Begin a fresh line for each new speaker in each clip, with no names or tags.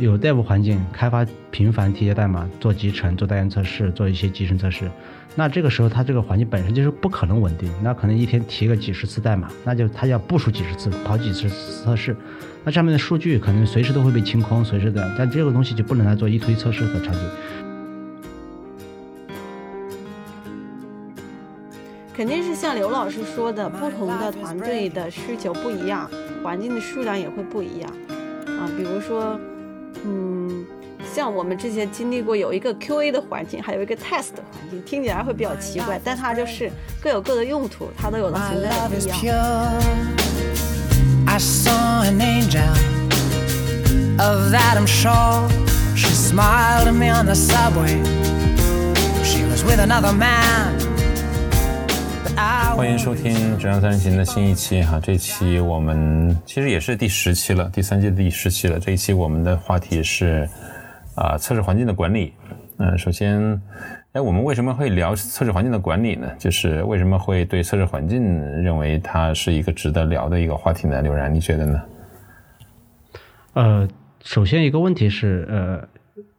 有内部环境开发频繁提交代码，做集成、做单元测试、做一些集成测试，那这个时候它这个环境本身就是不可能稳定，那可能一天提个几十次代码，那就它要部署几十次，跑几十次测试，那上面的数据可能随时都会被清空，随时的，但这个东西就不能来做一推测试的场景。
肯定是像刘老师说的，不同的团队的需求不一样，环境的数量也会不一样啊。比如说，嗯，像我们之前经历过有一个 QA 的环境，还有一个 test 的环境，听起来会比较奇怪，但它就是各有各的用途，它都有了存在的必
要。欢迎收听《质量三人行》的新一期哈，这期我们其实也是第十期了，第三季的第十期了。这一期我们的话题是啊，测试环境的管理。嗯，首先，哎，我们为什么会聊测试环境的管理呢？就是为什么会对测试环境认为它是一个值得聊的一个话题呢？刘然，你觉得呢？
呃，首先一个问题是，呃，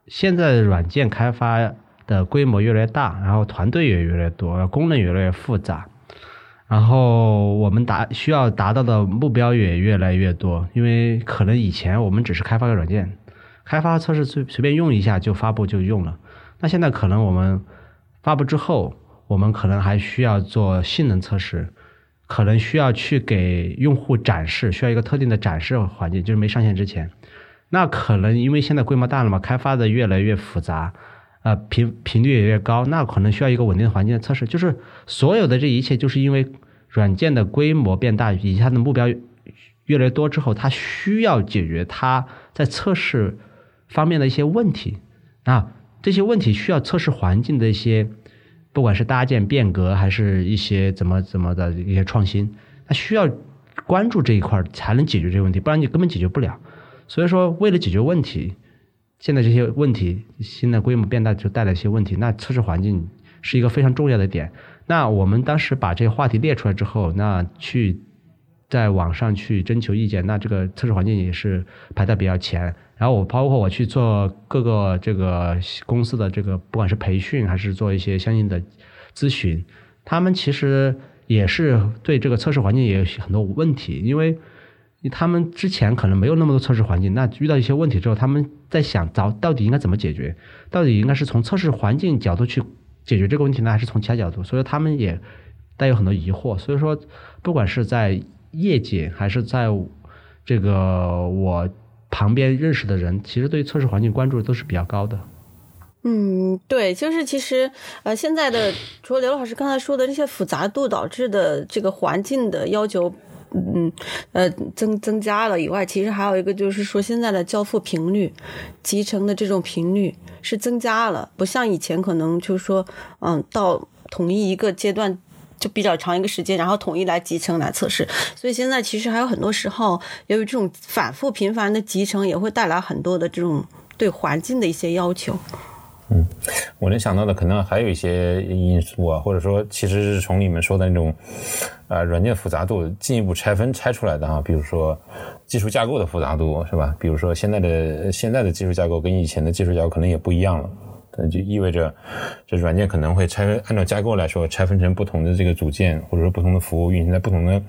现在软件开发的规模越来越大，然后团队也越来越多，功能越来越复杂。然后我们达需要达到的目标也越来越多，因为可能以前我们只是开发个软件，开发测试随随便用一下就发布就用了。那现在可能我们发布之后，我们可能还需要做性能测试，可能需要去给用户展示，需要一个特定的展示环境，就是没上线之前。那可能因为现在规模大了嘛，开发的越来越复杂。呃，频频率也越高，那可能需要一个稳定的环境的测试。就是所有的这一切，就是因为软件的规模变大，以及它的目标越来越多之后，它需要解决它在测试方面的一些问题啊。这些问题需要测试环境的一些，不管是搭建变革，还是一些怎么怎么的一些创新，它需要关注这一块才能解决这个问题，不然你根本解决不了。所以说，为了解决问题。现在这些问题，新的规模变大就带来一些问题。那测试环境是一个非常重要的点。那我们当时把这些话题列出来之后，那去在网上去征求意见，那这个测试环境也是排在比较前。然后我包括我去做各个这个公司的这个，不管是培训还是做一些相应的咨询，他们其实也是对这个测试环境也有很多问题，因为。他们之前可能没有那么多测试环境，那遇到一些问题之后，他们在想找到底应该怎么解决，到底应该是从测试环境角度去解决这个问题呢，还是从其他角度？所以他们也带有很多疑惑。所以说，不管是在业界还是在这个我旁边认识的人，其实对测试环境关注都是比较高的。
嗯，对，就是其实呃，现在的除了刘老师刚才说的这些复杂度导致的这个环境的要求。嗯，呃，增增加了以外，其实还有一个就是说，现在的交付频率、集成的这种频率是增加了，不像以前可能就是说，嗯，到统一一个阶段就比较长一个时间，然后统一来集成来测试。所以现在其实还有很多时候，由于这种反复频繁的集成，也会带来很多的这种对环境的一些要求。
嗯，我能想到的可能还有一些因素啊，或者说其实是从你们说的那种，呃，软件复杂度进一步拆分拆出来的啊，比如说技术架构的复杂度是吧？比如说现在的现在的技术架构跟以前的技术架构可能也不一样了，那就意味着这软件可能会拆分，按照架构来说拆分成不同的这个组件，或者说不同的服务运行在不同的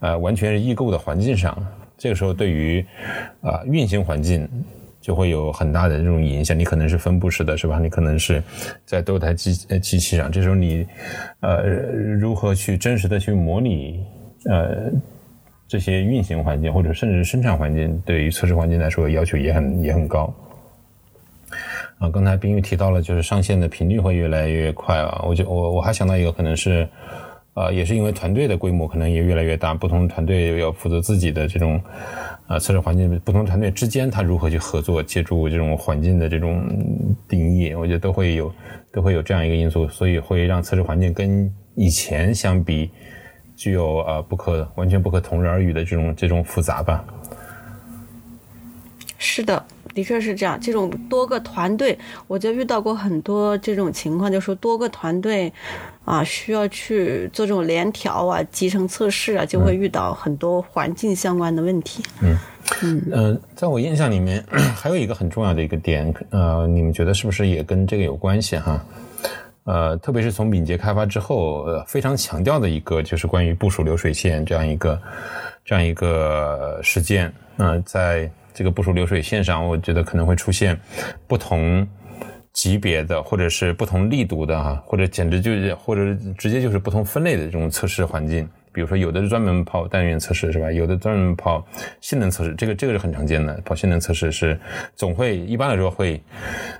呃完全是异构的环境上，这个时候对于啊运行环境。就会有很大的这种影响，你可能是分布式的，是吧？你可能是在多台机机器上，这时候你呃如何去真实的去模拟呃这些运行环境，或者甚至是生产环境，对于测试环境来说要求也很也很高。啊，刚才冰玉提到了，就是上线的频率会越来越快啊，我就我我还想到一个可能是。啊，也是因为团队的规模可能也越来越大，不同团队要负责自己的这种啊测试环境，不同团队之间他如何去合作，借助这种环境的这种定义，我觉得都会有都会有这样一个因素，所以会让测试环境跟以前相比，具有啊不可完全不可同日而语的这种这种复杂吧。
是的。的确是这样。这种多个团队，我就遇到过很多这种情况，就说多个团队啊，需要去做这种联调啊、集成测试啊，就会遇到很多环境相关的问题。
嗯嗯、在我印象里面，还有一个很重要的一个点，呃，你们觉得是不是也跟这个有关系哈？呃，特别是从敏捷开发之后，呃，非常强调的一个就是关于部署流水线这样一个这样一个实践。那、在这个部署流水线上，我觉得可能会出现不同级别的，或者是不同力度的哈，或者简直就是或者直接就是不同分类的这种测试环境。比如说，有的是专门跑单元测试是吧？有的专门跑性能测试，这个这个是很常见的。跑性能测试是总会一般来说会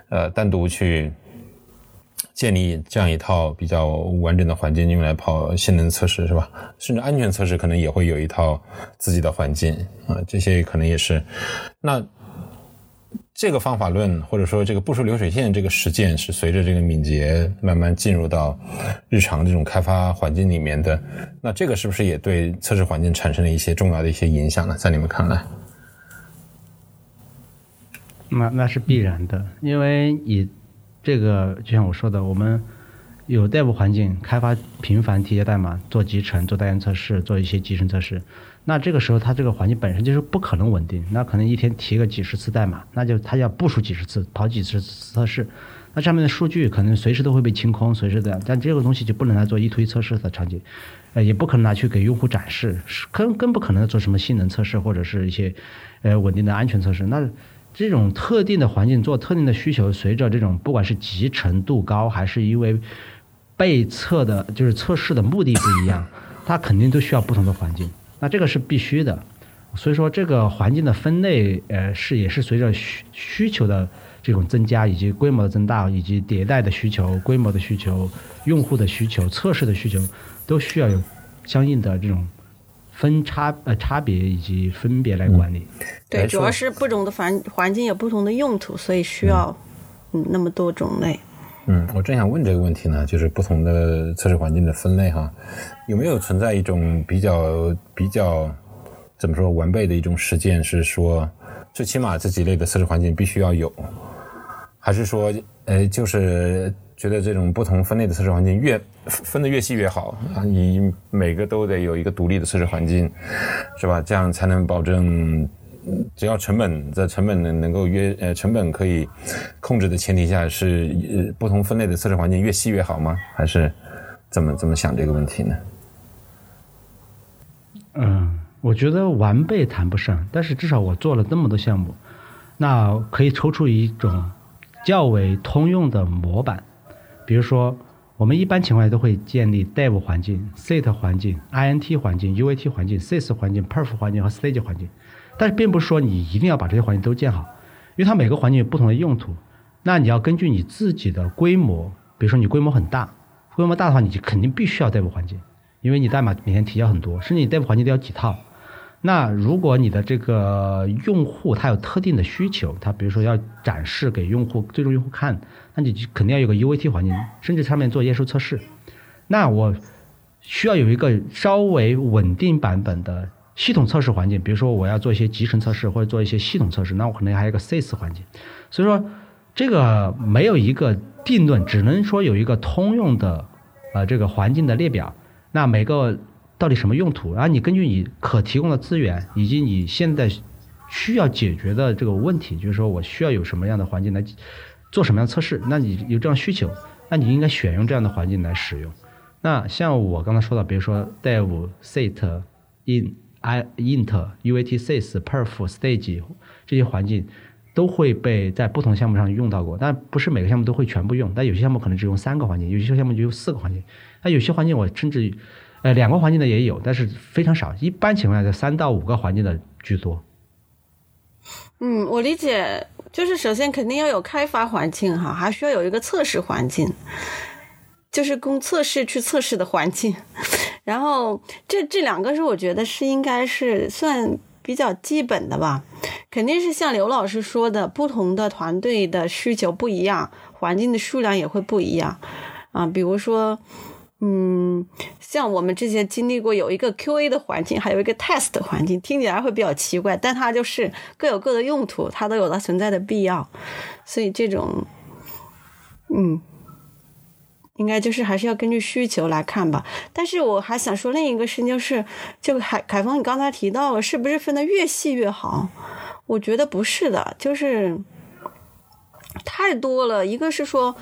呃单独去建立这样一套比较完整的环境用来跑性能测试是吧？甚至安全测试可能也会有一套自己的环境啊，这些可能也是。那这个方法论或者说这个部署流水线这个实践是随着这个敏捷慢慢进入到日常这种开发环境里面的，那这个是不是也对测试环境产生了一些重要的一些影响呢？在你们看来？
那那是必然的，因为你这个就像我说的，我们有代步环境开发频繁提交代码、做集成、做单元测试、做一些集成测试，那这个时候它这个环境本身就是不可能稳定，那可能一天提个几十次代码，那就它要部署几十次、跑几十次测试，那上面的数据可能随时都会被清空，随时的，但这个东西就不能来做一推测试的场景。呃，也不可能拿去给用户展示，是更更不可能做什么性能测试或者是一些呃稳定的安全测试。那这种特定的环境做特定的需求，随着这种不管是集成度高，还是因为被测的，就是测试的目的不一样，它肯定都需要不同的环境。那这个是必须的。所以说，这个环境的分类，呃，是也是随着需需求的这种增加，以及规模的增大，以及迭代的需求、规模的需求、用户的需求、测试的需求，都需要有相应的这种分差呃差别以及分别来管理。
对，主要是不同的环环境有不同的用途，所以需要嗯那么多种类。
嗯，我正想问这个问题呢，就是不同的测试环境的分类哈，有没有存在一种比较比较怎么说完备的一种实践，是说最起码这几类的测试环境必须要有，还是说呃就是觉得这种不同分类的测试环境越分的越细越好啊，你每个都得有一个独立的测试环境，是吧？这样才能保证只要成本在成本能能够约呃成本可以控制的前提下，是呃不同分类的测试环境越细越好吗？还是怎么怎么想这个问题呢？
嗯，我觉得完备谈不上，但是至少我做了这么多项目，那可以抽出一种较为通用的模板。比如说，我们一般情况下都会建立 Dev 环境、Set 环境、INT 环境、UAT 环境、Sys 环境、Perf 环境和 Stage 环境。但是并不是说你一定要把这些环境都建好，因为它每个环境有不同的用途。那你要根据你自己的规模，比如说你规模很大，规模大的话，你就肯定必须要 Dev 环境，因为你代码每天提交很多，甚至你 Dev 环境都要几套。那如果你的这个用户他有特定的需求，他比如说要展示给用户最终用户看，那你肯定要有个 UAT 环境，甚至上面做验收测试。那我需要有一个稍微稳定版本的系统测试环境，比如说我要做一些集成测试或者做一些系统测试，那我可能还有一个 Sys 环境。所以说这个没有一个定论，只能说有一个通用的呃这个环境的列表。那每个到底什么用途？然后你根据你可提供的资源以及你现在需要解决的这个问题，就是说我需要有什么样的环境来做什么样的测试，那你有这样需求，那你应该选用这样的环境来使用。那像我刚才说的，比如说 dev、set、in、i、int、uat、sys、perf、stage 这些环境都会被在不同项目上用到过，但不是每个项目都会全部用，但有些项目可能只用三个环境，有些项目就用四个环境，那有些环境我甚至呃两个环境的也有，但是非常少，一般情况下三到五个环境的居多。
嗯，我理解，就是首先肯定要有开发环境哈，还需要有一个测试环境，就是供测试去测试的环境。然后这这两个是我觉得是应该是算比较基本的吧，肯定是像刘老师说的，不同的团队的需求不一样，环境的数量也会不一样啊。比如说，嗯，像我们之前经历过有一个 QA 的环境，还有一个 test 的环境，听起来会比较奇怪，但它就是各有各的用途，它都有它存在的必要，所以这种，嗯。应该就是还是要根据需求来看吧，但是我还想说另一个事情，就是就海凯峰，你刚才提到了，是不是分的越细越好？我觉得不是的，就是太多了。一个是说，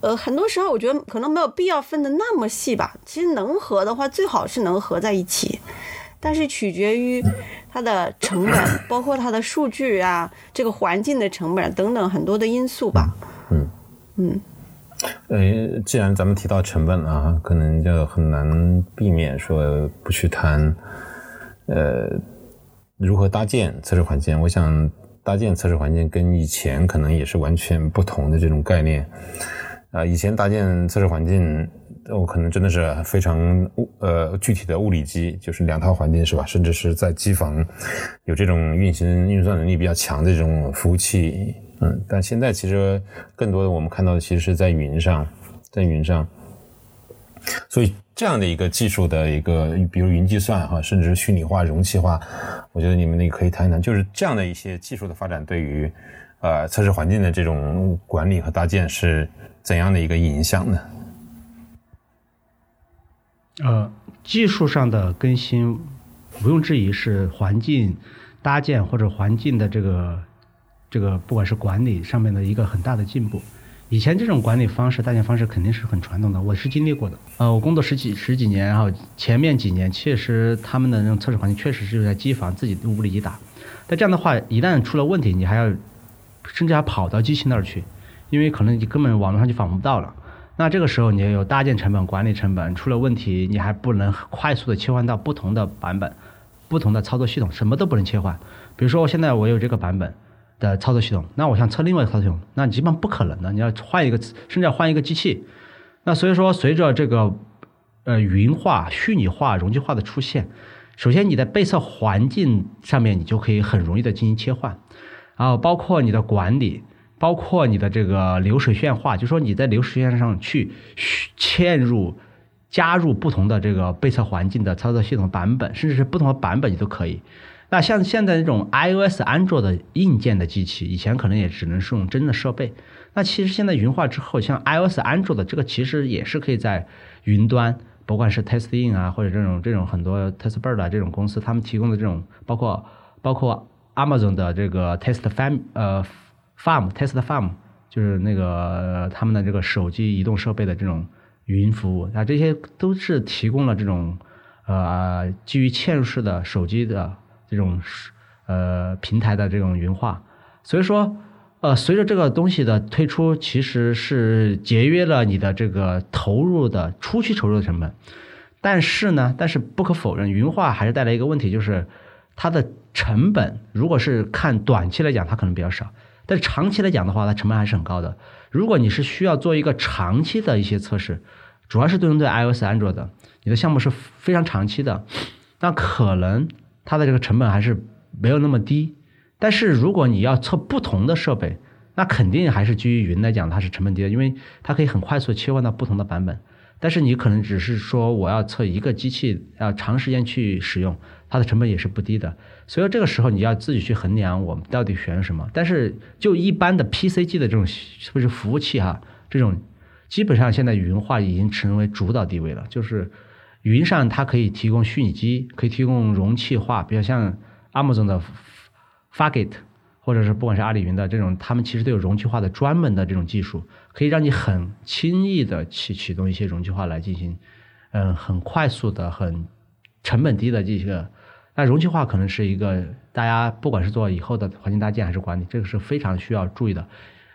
呃，很多时候我觉得可能没有必要分的那么细吧。其实能合的话，最好是能合在一起，但是取决于它的成本，包括它的数据啊，这个环境的成本等等很多的因素吧。嗯嗯。
呃，既然咱们提到成本啊，可能就很难避免说不去谈，呃，如何搭建测试环境。我想搭建测试环境跟以前可能也是完全不同的这种概念。啊，以前搭建测试环境，我可能真的是非常物呃具体的物理机，就是两套环境是吧？甚至是在机房有这种运行运算能力比较强的这种服务器。嗯，但现在其实更多的我们看到的，其实是在云上，在云上。所以这样的一个技术的一个，比如云计算哈，甚至是虚拟化、容器化，我觉得你们那个可以谈一谈，就是这样的一些技术的发展，对于呃测试环境的这种管理和搭建是怎样的一个影响呢？
呃，技术上的更新，毋庸置疑是环境搭建或者环境的这个。这个不管是管理上面的一个很大的进步，以前这种管理方式、搭建方式肯定是很传统的，我是经历过的。呃，我工作十几十几年，然后前面几年确实他们的那种测试环境确实是在机房自己屋里机打，但这样的话一旦出了问题，你还要甚至还跑到机器那儿去，因为可能你根本网络上就访问不到了。那这个时候你有搭建成本、管理成本，出了问题你还不能快速的切换到不同的版本、不同的操作系统，什么都不能切换。比如说我现在我有这个版本。的操作系统，那我想测另外一个操作系统，那基本上不可能的。你要换一个，甚至要换一个机器。那所以说，随着这个呃云化、虚拟化、容器化的出现，首先你的被测环境上面，你就可以很容易的进行切换，然后包括你的管理，包括你的这个流水线化，就说你在流水线上去嵌入、加入不同的这个被测环境的操作系统版本，甚至是不同的版本，你都可以。那像现在这种 iOS、安卓的硬件的机器，以前可能也只能是用真的设备。那其实现在云化之后，像 iOS、安卓的这个，其实也是可以在云端，不管是 TestIn 啊，或者这种这种很多 TestBird 这种公司，他们提供的这种，包括包括 Amazon 的这个 TestFarm 呃 Farm TestFarm，就是那个他们的这个手机移动设备的这种云服务，啊，这些都是提供了这种呃基于嵌入式的手机的。这种呃平台的这种云化，所以说呃随着这个东西的推出，其实是节约了你的这个投入的初期投入的成本。但是呢，但是不可否认，云化还是带来一个问题，就是它的成本，如果是看短期来讲，它可能比较少；但是长期来讲的话，它成本还是很高的。如果你是需要做一个长期的一些测试，主要是对应对 iOS、安卓的，你的项目是非常长期的，那可能。它的这个成本还是没有那么低，但是如果你要测不同的设备，那肯定还是基于云来讲，它是成本低的，因为它可以很快速切换到不同的版本。但是你可能只是说我要测一个机器，要长时间去使用，它的成本也是不低的。所以这个时候你要自己去衡量我们到底选什么。但是就一般的 PCG 的这种是不是服务器哈，这种基本上现在云化已经成为主导地位了，就是。云上它可以提供虚拟机，可以提供容器化，比如像 Amazon 的 Fargate，或者是不管是阿里云的这种，他们其实都有容器化的专门的这种技术，可以让你很轻易的去启动一些容器化来进行，嗯，很快速的、很成本低的这个。那容器化可能是一个大家不管是做以后的环境搭建还是管理，这个是非常需要注意的。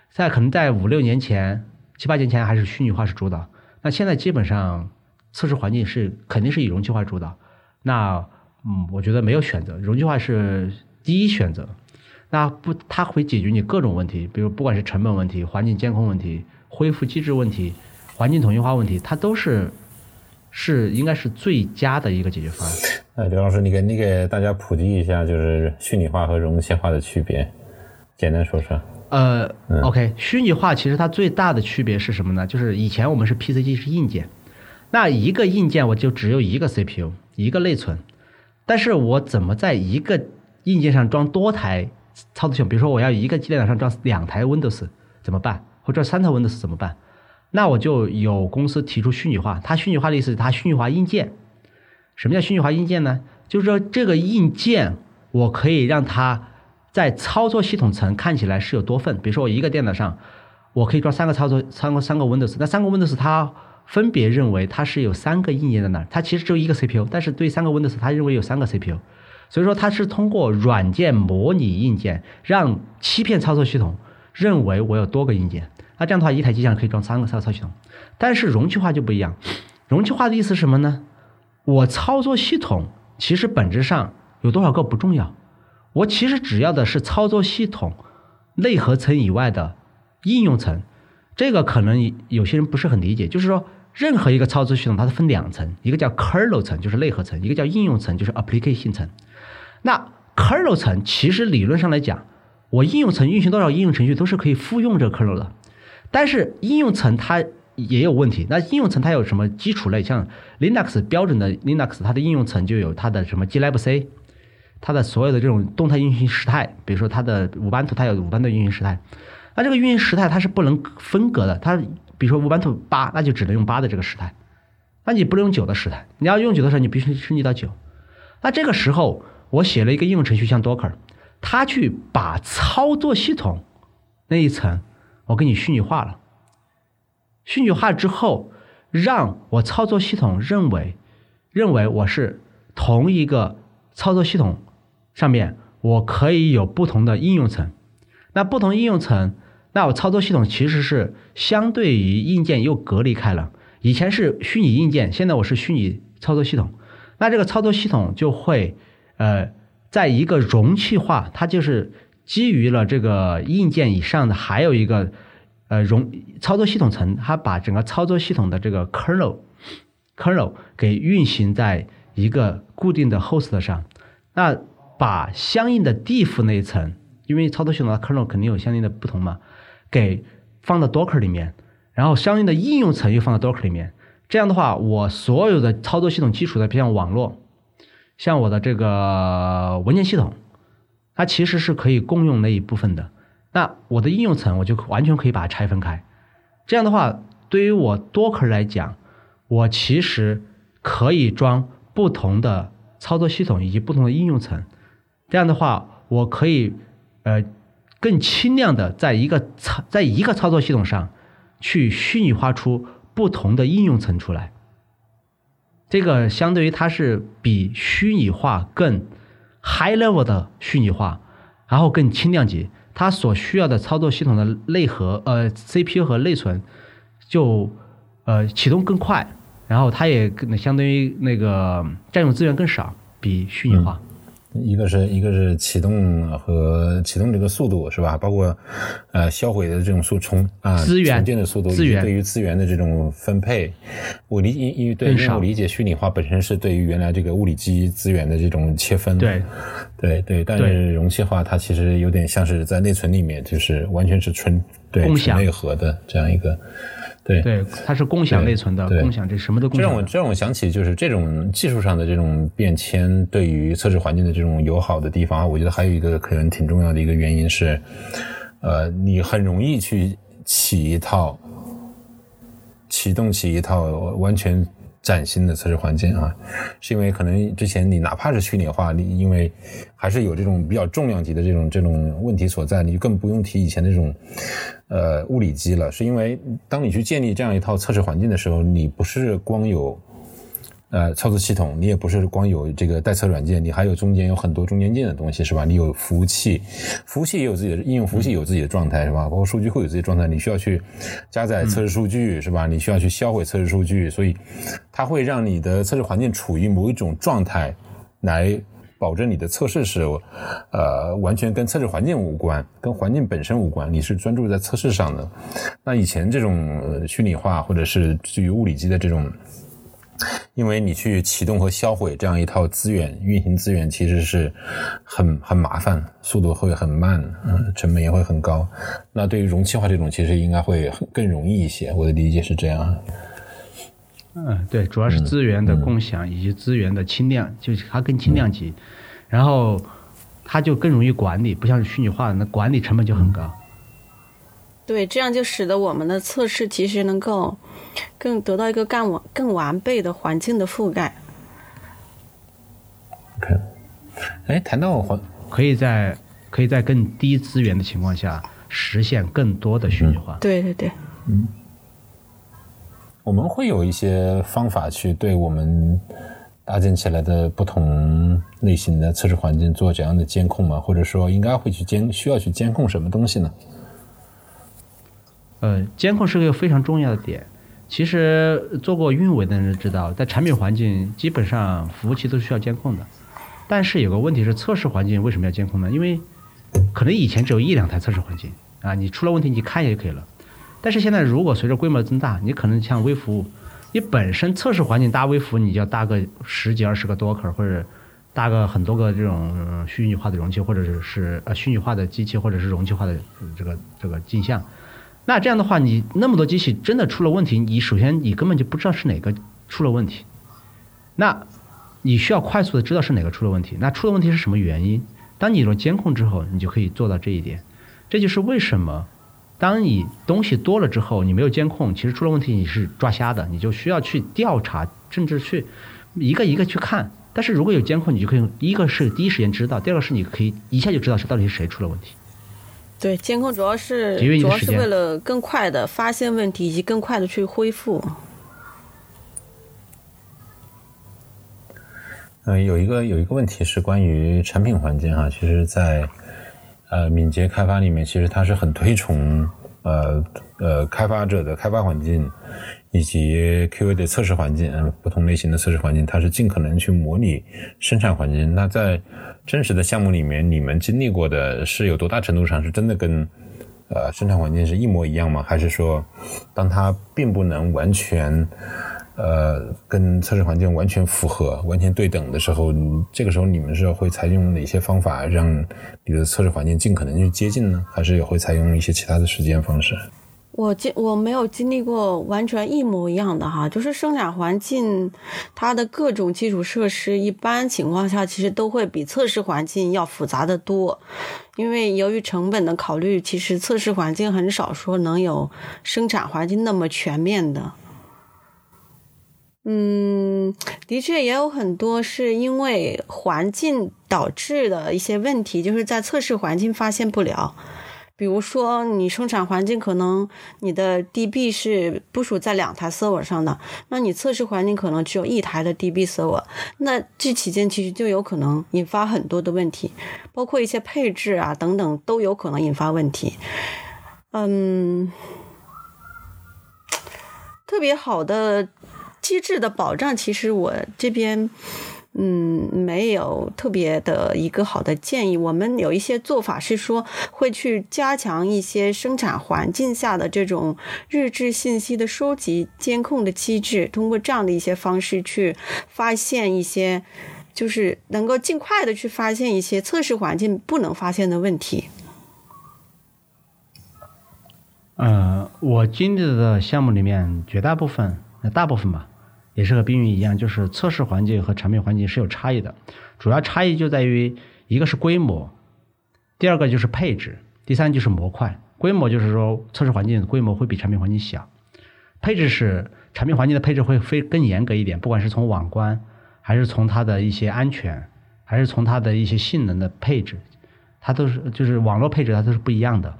在可能在五六年前、七八年前还是虚拟化是主导，那现在基本上。测试环境是肯定是以容器化主导，那嗯，我觉得没有选择，容器化是第一选择。那不，它会解决你各种问题，比如不管是成本问题、环境监控问题、恢复机制问题、环境统一化问题，它都是是应该是最佳的一个解决方案。
呃，刘老师，你给你给大家普及一下，就是虚拟化和容器化的区别，简单说说。
呃，OK，虚拟化其实它最大的区别是什么呢？就是以前我们是 PC 机是硬件。那一个硬件我就只有一个 CPU，一个内存，但是我怎么在一个硬件上装多台操作系统？比如说我要一个电脑上装两台 Windows 怎么办？或者三台 Windows 怎么办？那我就有公司提出虚拟化，它虚拟化的意思，它虚拟化硬件。什么叫虚拟化硬件呢？就是说这个硬件我可以让它在操作系统层看起来是有多份。比如说我一个电脑上，我可以装三个操作三个三个 Windows，那三个 Windows 它分别认为它是有三个硬件在那儿，它其实只有一个 CPU，但是对三个 Windows 它认为有三个 CPU，所以说它是通过软件模拟硬件，让欺骗操作系统认为我有多个硬件。那这样的话，一台机上可以装三个操作系统，但是容器化就不一样。容器化的意思是什么呢？我操作系统其实本质上有多少个不重要，我其实只要的是操作系统内核层以外的应用层。这个可能有些人不是很理解，就是说任何一个操作系统它是分两层，一个叫 kernel 层，就是内核层；一个叫应用层，就是 application 层。那 kernel 层其实理论上来讲，我应用层运行多少应用程序都是可以复用这个 kernel 的。但是应用层它也有问题。那应用层它有什么基础类？像 Linux 标准的 Linux，它的应用层就有它的什么 glibc，它的所有的这种动态运行时态，比如说它的五班图，它有五班的运行时态。那这个运行时态它是不能分隔的。它比如说五班图八，那就只能用八的这个时态。那你不能用九的时态。你要用九的时候，你必须升级到九。那这个时候，我写了一个应用程序，像 Docker，它去把操作系统那一层。我给你虚拟化了，虚拟化之后，让我操作系统认为，认为我是同一个操作系统上面，我可以有不同的应用层。那不同应用层，那我操作系统其实是相对于硬件又隔离开了。以前是虚拟硬件，现在我是虚拟操作系统。那这个操作系统就会，呃，在一个容器化，它就是。基于了这个硬件以上的还有一个呃容操作系统层，它把整个操作系统的这个 kernel kernel 给运行在一个固定的 host 上，那把相应的 diff 那一层，因为操作系统的 kernel 肯定有相应的不同嘛，给放到 docker 里面，然后相应的应用层又放到 docker 里面，这样的话，我所有的操作系统基础的，像网络，像我的这个文件系统。它其实是可以共用那一部分的，那我的应用层我就完全可以把它拆分开。这样的话，对于我 Docker 来讲，我其实可以装不同的操作系统以及不同的应用层。这样的话，我可以呃更轻量的在一个操在一个操作系统上去虚拟化出不同的应用层出来。这个相对于它是比虚拟化更。High level 的虚拟化，然后更轻量级，它所需要的操作系统的内核，呃，CPU 和内存就呃启动更快，然后它也更相当于那个占用资源更少，比虚拟化。
一个是一个是启动和启动这个速度是吧？包括呃销毁的这种速充啊，
资源
重建的速度，对于资源的这种分配，我理因因为对，因为我理解虚拟化本身是对于原来这个物理机资源的这种切分，
对
对对，但是容器化它其实有点像是在内存里面，就是完全是纯对纯内核的这样一个。对
对，它是共享内存的，共享这什么都共享。
这让我这让我想起，就是这种技术上的这种变迁，对于测试环境的这种友好的地方，我觉得还有一个可能挺重要的一个原因是，呃，你很容易去起一套启动起一套完全。崭新的测试环境啊，是因为可能之前你哪怕是虚拟化，你因为还是有这种比较重量级的这种这种问题所在，你就更不用提以前那种呃物理机了。是因为当你去建立这样一套测试环境的时候，你不是光有。呃，操作系统你也不是光有这个代测软件，你还有中间有很多中间件的东西，是吧？你有服务器，服务器也有自己的应用，服务器有自己的状态，是吧？包括数据库有自己的状态，你需要去加载测试数据，是吧？你需要去销毁测试数据，所以它会让你的测试环境处于某一种状态，来保证你的测试是呃完全跟测试环境无关，跟环境本身无关，你是专注在测试上的。那以前这种虚拟化或者是基于物理机的这种。因为你去启动和销毁这样一套资源，运行资源其实是很很麻烦，速度会很慢，嗯，成本也会很高。那对于容器化这种，其实应该会更容易一些。我的理解是这样。
嗯，对，主要是资源的共享以及资源的轻量，就是它更轻量级，然后它就更容易管理，不像虚拟化的那管理成本就很高。
对，这样就使得我们的测试其实能够更得到一个更完更完备的环境的覆盖。
OK，哎，谈到环，
可以在可以在更低资源的情况下实现更多的虚拟化。
对对对，
我们会有一些方法去对我们搭建起来的不同类型的测试环境做怎样的监控吗？或者说应该会去监需要去监控什么东西呢？
呃，监控是个非常重要的点。其实做过运维的人知道，在产品环境基本上服务器都需要监控的。但是有个问题是，测试环境为什么要监控呢？因为可能以前只有一两台测试环境啊，你出了问题你看一下就可以了。但是现在如果随着规模增大，你可能像微服务，你本身测试环境搭微服，你就要搭个十几二十个 Docker 或者搭个很多个这种、虚拟化的容器，或者是呃虚拟化的机器，或者是容器化的这个这个镜像。那这样的话，你那么多机器真的出了问题，你首先你根本就不知道是哪个出了问题。那你需要快速的知道是哪个出了问题。那出了问题是什么原因？当你有了监控之后，你就可以做到这一点。这就是为什么，当你东西多了之后，你没有监控，其实出了问题你是抓瞎的，你就需要去调查，甚至去一个一个去看。但是如果有监控，你就可以一个是第一时间知道，第二个是你可以一下就知道是到底是谁出了问题。
对，监控主要是主要是为了更快的发现问题，以及更快的去恢复。
嗯，有一个有一个问题是关于产品环境哈，其实在，呃敏捷开发里面，其实它是很推崇呃呃开发者的开发环境以及 QA 的测试环境，呃不同类型的测试环境，它是尽可能去模拟生产环境。那在真实的项目里面，你们经历过的是有多大程度上是真的跟呃生产环境是一模一样吗？还是说，当它并不能完全呃，跟测试环境完全符合、完全对等的时候，这个时候你们是会采用哪些方法让你的测试环境尽可能去接近呢？还是也会采用一些其他的实践方式？
我经我没有经历过完全一模一样的哈，就是生产环境它的各种基础设施，一般情况下其实都会比测试环境要复杂的多，因为由于成本的考虑，其实测试环境很少说能有生产环境那么全面的。嗯，的确也有很多是因为环境导致的一些问题，就是在测试环境发现不了。比如说，你生产环境可能你的 DB 是部署在两台 server 上的，那你测试环境可能只有一台的 DB server，那这期间其实就有可能引发很多的问题，包括一些配置啊等等都有可能引发问题。嗯，特别好的机制的保障，其实我这边。嗯，没有特别的一个好的建议。我们有一些做法是说，会去加强一些生产环境下的这种日志信息的收集、监控的机制，通过这样的一些方式去发现一些，就是能够尽快的去发现一些测试环境不能发现的问题。
呃，我经历的项目里面，绝大部分、大部分吧，也是和冰云一样，就是测试环境和产品环境是有差异的。主要差异就在于，一个是规模，第二个就是配置，第三就是模块。规模就是说，测试环境规模会比产品环境小；配置是产品环境的配置会非更严格一点，不管是从网关，还是从它的一些安全，还是从它的一些性能的配置，它都是就是网络配置它都是不一样的。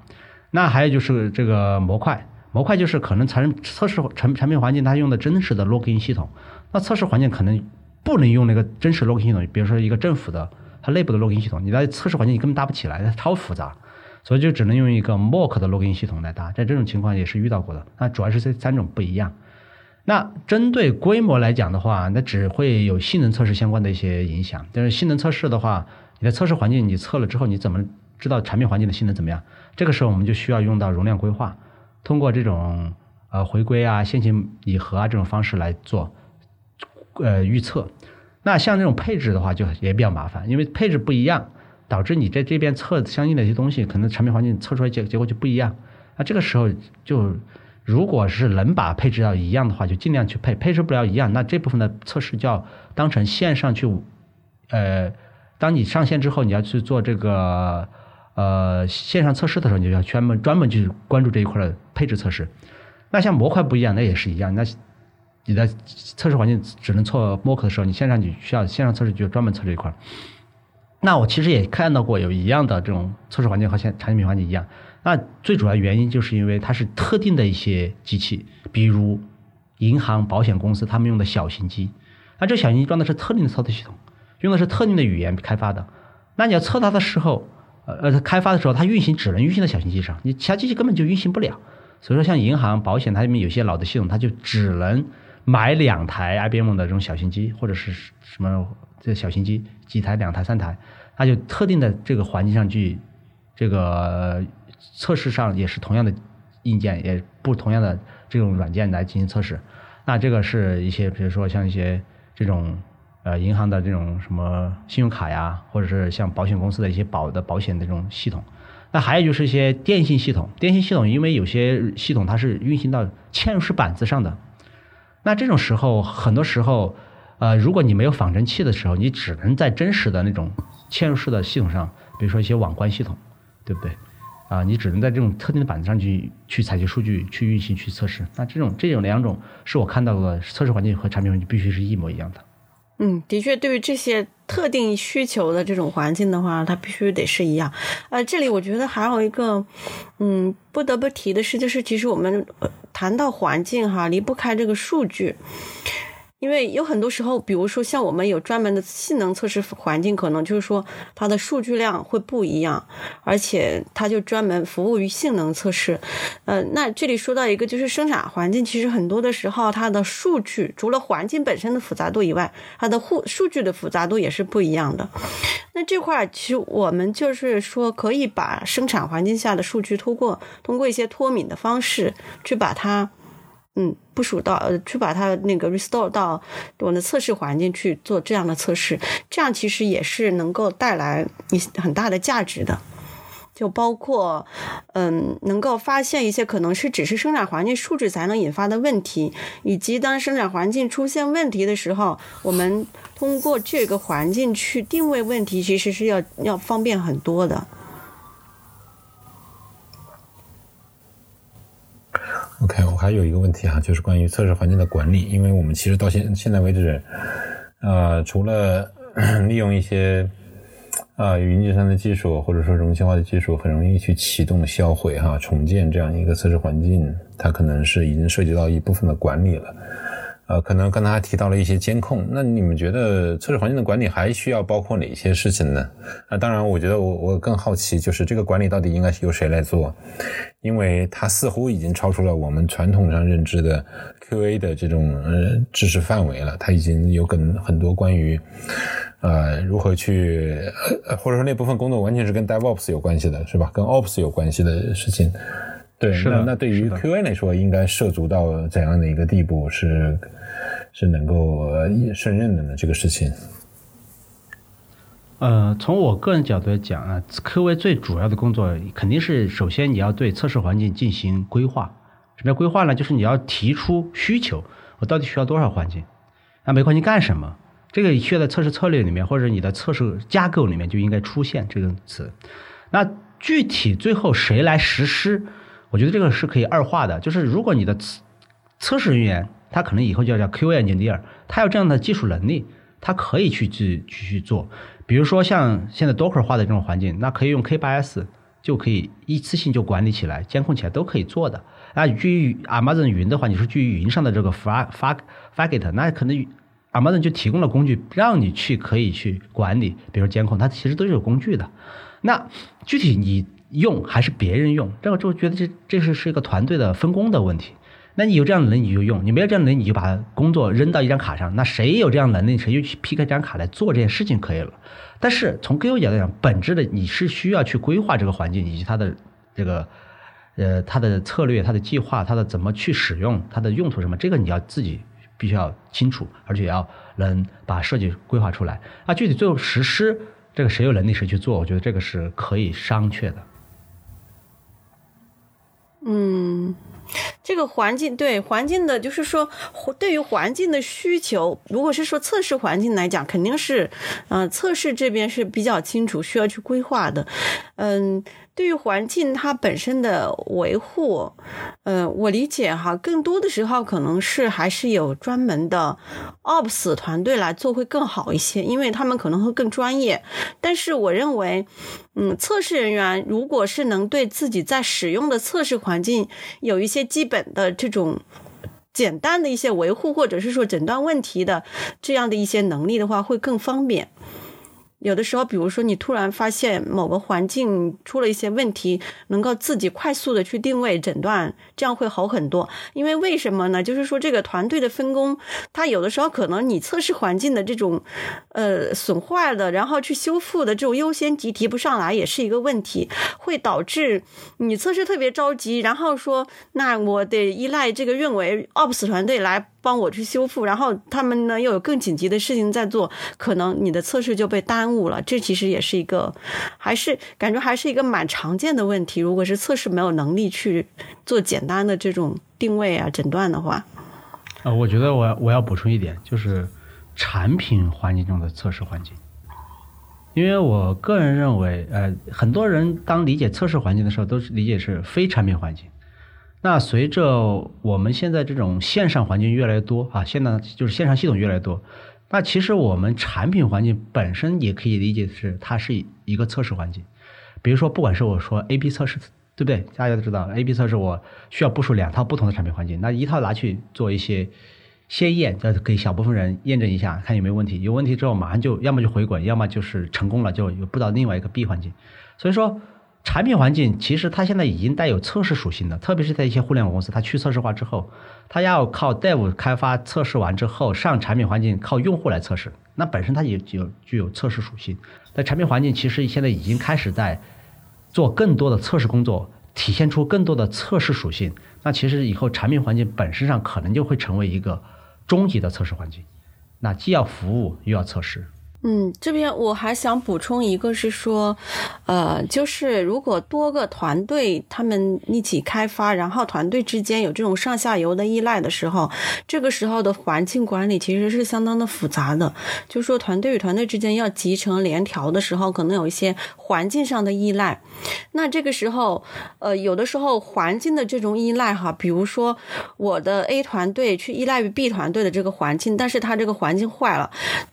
那还有就是这个模块，模块就是可能产测试产产品环境它用的真实的 login 系统，那测试环境可能不能用那个真实 login 系统，比如说一个政府的它内部的 login 系统，你在测试环境你根本搭不起来，它超复杂，所以就只能用一个 mock 的 login 系统来搭。在这种情况也是遇到过的，那主要是这三种不一样。那针对规模来讲的话，那只会有性能测试相关的一些影响。但是性能测试的话，你的测试环境你测了之后，你怎么知道产品环境的性能怎么样？这个时候我们就需要用到容量规划，通过这种呃回归啊、线性拟合啊这种方式来做呃预测。那像这种配置的话，就也比较麻烦，因为配置不一样，导致你在这边测相应的一些东西，可能产品环境测出来结结果就不一样。那这个时候就如果是能把配置到一样的话，就尽量去配；配置不了一样，那这部分的测试就要当成线上去，呃，当你上线之后，你要去做这个呃线上测试的时候，你就要专门专门去关注这一块的配置测试。那像模块不一样，那也是一样。那你的测试环境只能测 mock 的时候，你线上你需要线上测试就专门测这一块。那我其实也看到过有一样的这种测试环境和现产品环境一样。那最主要原因就是因为它是特定的一些机器，比如银行、保险公司他们用的小型机。那这小型机装的是特定的操作系统，用的是特定的语言开发的。那你要测它的时候，呃呃，开发的时候它运行只能运行在小型机上，你其他机器根本就运行不了。所以说，像银行、保险，它里面有些老的系统，它就只能买两台 IBM 的这种小型机，或者是什么这小型机几台、两台、三台，它就特定的这个环境上去，这个测试上也是同样的硬件，也不同样的这种软件来进行测试。那这个是一些，比如说像一些这种呃银行的这种什么信用卡呀，或者是像保险公司的一些保的保险的这种系统。那还有就是一些电信系统，电信系统因为有些系统它是运行到嵌入式板子上的，那这种时候很多时候，呃，如果你没有仿真器的时候，你只能在真实的那种嵌入式的系统上，比如说一些网关系统，对不对？啊，你只能在这种特定的板子上去去采集数据、去运行、去测试。那这种这种两种是我看到的测试环境和产品环境必须是一模一样的。
嗯，的确，对于这些特定需求的这种环境的话，它必须得是一样。呃，这里我觉得还有一个，嗯，不得不提的是，就是其实我们谈到环境哈，离不开这个数据。因为有很多时候，比如说像我们有专门的性能测试环境，可能就是说它的数据量会不一样，而且它就专门服务于性能测试。呃，那这里说到一个就是生产环境，其实很多的时候它的数据除了环境本身的复杂度以外，它的户数据的复杂度也是不一样的。那这块其实我们就是说可以把生产环境下的数据通过通过一些脱敏的方式去把它。嗯，部署到呃，去把它那个 restore 到我的测试环境去做这样的测试，这样其实也是能够带来一很大的价值的。就包括嗯，能够发现一些可能是只是生产环境数据才能引发的问题，以及当生产环境出现问题的时候，我们通过这个环境去定位问题，其实是要要方便很多的。
OK，我还有一个问题哈，就是关于测试环境的管理，因为我们其实到现现在为止，呃，除了 利用一些呃云计算的技术或者说容器化的技术，很容易去启动、销毁、哈重建这样一个测试环境，它可能是已经涉及到一部分的管理了。呃，可能刚才提到了一些监控，那你们觉得测试环境的管理还需要包括哪些事情呢？那当然，我觉得我我更好奇就是这个管理到底应该是由谁来做，因为它似乎已经超出了我们传统上认知的 QA 的这种呃知识范围了，它已经有跟很多关于呃如何去或者说那部分工作完全是跟 DevOps 有关系的，是吧？跟 Ops 有关系的事情。对，是那那对于 QA 来说，应该涉足到怎样的一个地步是？是能够胜任的呢？这个事情，
呃，从我个人角度来讲啊，QA 最主要的工作肯定是首先你要对测试环境进行规划。什么叫规划呢？就是你要提出需求，我到底需要多少环境？那每环境干什么？这个需要在测试策略里面或者你的测试架构里面就应该出现这个词。那具体最后谁来实施？我觉得这个是可以二化的。就是如果你的测测试人员。他可能以后就要叫 QA engineer，他有这样的技术能力，他可以去去去去做。比如说像现在 Docker 化的这种环境，那可以用 K8s 就可以一次性就管理起来、监控起来都可以做的。那基于 Amazon 云的话，你是基于云上的这个 Far Far Fargate，那可能 Amazon 就提供了工具让你去可以去管理，比如监控，它其实都是有工具的。那具体你用还是别人用，这个就觉得这这是是一个团队的分工的问题。那你有这样的能力你就用，你没有这样的能力你就把工作扔到一张卡上。那谁有这样能力，谁就去 pick 这张卡来做这件事情可以了。但是从 QA 角度讲，本质的你是需要去规划这个环境以及它的这个呃它的策略、它的计划、它的怎么去使用、它的用途什么，这个你要自己必须要清楚，而且要能把设计规划出来。那具体最后实施这个谁有能力谁去做，我觉得这个是可以商榷的。
嗯。这个环境对环境的，就是说对于环境的需求，如果是说测试环境来讲，肯定是，嗯，测试这边是比较清楚需要去规划的，嗯。对于环境它本身的维护，嗯，我理解哈，更多的时候可能是还是有专门的 Ops 团队来做会更好一些，因为他们可能会更专业。但是我认为，嗯，测试人员如果是能对自己在使用的测试环境有一些基本的这种简单的一些维护，或者是说诊断问题的这样的一些能力的话，会更方便。有的时候，比如说你突然发现某个环境出了一些问题，能够自己快速的去定位诊断，这样会好很多。因为为什么呢？就是说这个团队的分工，它有的时候可能你测试环境的这种，呃，损坏的，然后去修复的这种优先级提不上来，也是一个问题，会导致你测试特别着急，然后说那我得依赖这个认为 Ops 团队来。帮我去修复，然后他们呢又有更紧急的事情在做，可能你的测试就被耽误了。这其实也是一个，还是感觉还是一个蛮常见的问题。如果是测试没有能力去做简单的这种定位啊、诊断的话，
啊，我觉得我我要补充一点，就是产品环境中的测试环境，因为我个人认为，呃，很多人当理解测试环境的时候，都是理解是非产品环境。那随着我们现在这种线上环境越来越多啊，现在就是线上系统越来越多，那其实我们产品环境本身也可以理解是它是一个测试环境。比如说，不管是我说 A/B 测试，对不对？大家都知道 A/B 测试，我需要部署两套不同的产品环境，那一套拿去做一些先验，再给小部分人验证一下，看有没有问题。有问题之后，马上就要么就回滚，要么就是成功了，就有布到另外一个 B 环境。所以说。产品环境其实它现在已经带有测试属性的，特别是在一些互联网公司，它去测试化之后，它要靠 Dev 开发测试完之后上产品环境，靠用户来测试，那本身它也有具有测试属性。在产品环境其实现在已经开始在做更多的测试工作，体现出更多的测试属性。那其实以后产品环境本身上可能就会成为一个终极的测试环境，那既要服务又要测试。
嗯，这边我还想补充一个，是说，呃，就是如果多个团队他们一起开发，然后团队之间有这种上下游的依赖的时候，这个时候的环境管理其实是相当的复杂的。就说团队与团队之间要集成联调的时候，可能有一些环境上的依赖。那这个时候，呃，有的时候环境的这种依赖哈，比如说我的 A 团队去依赖于 B 团队的这个环境，但是它这个环境坏了。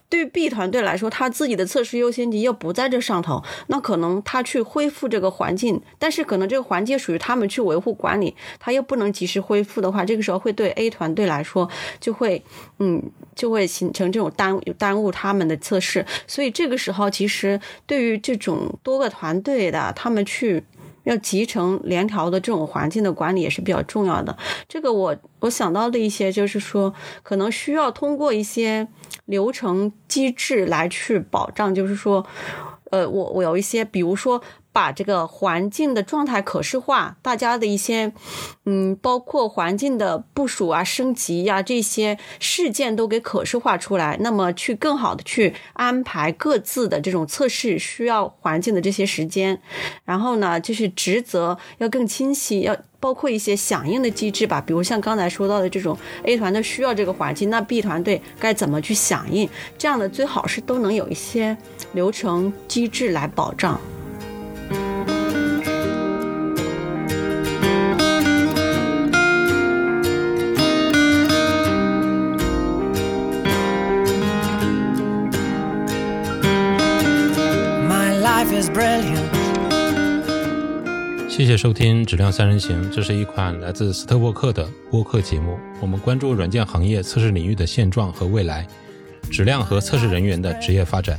对于 B 团队来说，他自己的测试优先级又不在这上头，那可能他去恢复这个环境，但是可能这个环境属于他们去维护管理，他又不能及时恢复的话，这个时候会对 A 团队来说就会，嗯，就会形成这种耽耽误他们的测试。所以这个时候，其实对于这种多个团队的他们去。要集成联调的这种环境的管理也是比较重要的。这个我我想到的一些就是说，可能需要通过一些流程机制来去保障，就是说，呃，我我有一些，比如说。把这个环境的状态可视化，大家的一些，嗯，包括环境的部署啊、升级呀这些事件都给可视化出来，那么去更好的去安排各自的这种测试需要环境的这些时间，然后呢，就是职责要更清晰，要包括一些响应的机制吧，比如像刚才说到的这种 A 团队需要这个环境，那 B 团队该怎么去响应？这样的最好是都能有一些流程机制来保障。
谢谢收听《质量三人行》，这是一款来自斯特沃克的播客节目。我们关注软件行业测试领域的现状和未来，质量和测试人员的职业发展。